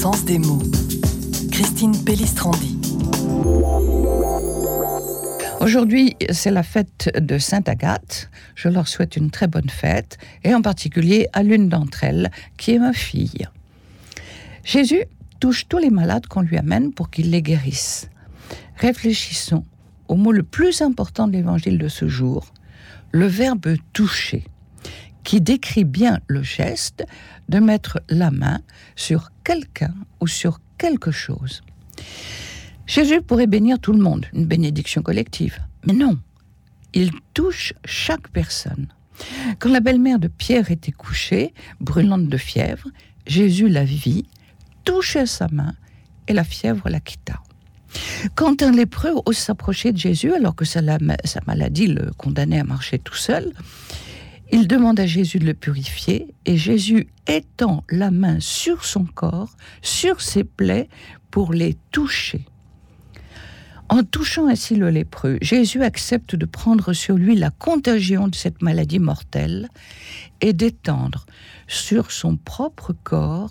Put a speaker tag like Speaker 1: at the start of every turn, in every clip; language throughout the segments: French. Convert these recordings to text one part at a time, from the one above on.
Speaker 1: sens des mots. Christine Pellistrandi.
Speaker 2: Aujourd'hui, c'est la fête de Sainte Agathe. Je leur souhaite une très bonne fête, et en particulier à l'une d'entre elles, qui est ma fille. Jésus touche tous les malades qu'on lui amène pour qu'il les guérisse. Réfléchissons au mot le plus important de l'évangile de ce jour, le verbe toucher, qui décrit bien le geste de mettre la main sur quelqu'un ou sur quelque chose. Jésus pourrait bénir tout le monde, une bénédiction collective. Mais non, il touche chaque personne. Quand la belle-mère de Pierre était couchée, brûlante de fièvre, Jésus la vit, toucha sa main et la fièvre la quitta. Quand un lépreux ose s'approcher de Jésus alors que sa, maladie le condamnait à marcher tout seul, il demande à Jésus de le purifier et Jésus étend la main sur son corps, sur ses plaies, pour les toucher. En touchant ainsi le lépreux, Jésus accepte de prendre sur lui la contagion de cette maladie mortelle et d'étendre sur son propre corps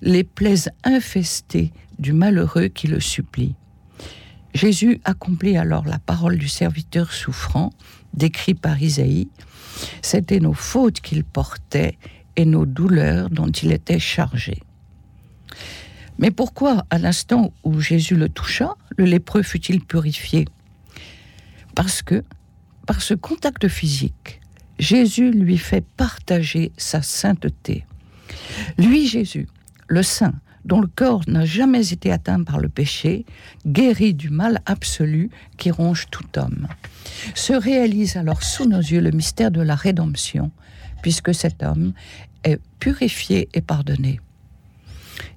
Speaker 2: les plaies infestées du malheureux qui le supplie. Jésus accomplit alors la parole du serviteur souffrant, décrit par Isaïe. C'étaient nos fautes qu'il portait et nos douleurs dont il était chargé. Mais pourquoi, à l'instant où Jésus le toucha, le lépreux fut-il purifié? Parce que, par ce contact physique, Jésus lui fait partager sa sainteté. Lui, Jésus, le saint, dont le corps n'a jamais été atteint par le péché, guéri du mal absolu qui ronge tout homme. Se réalise alors sous nos yeux le mystère de la rédemption, puisque cet homme est purifié et pardonné.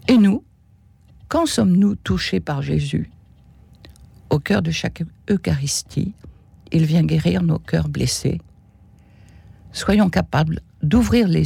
Speaker 2: Et nous, quand sommes-nous touchés par Jésus? Au cœur de chaque Eucharistie, il vient guérir nos cœurs blessés. Soyons capables d'ouvrir les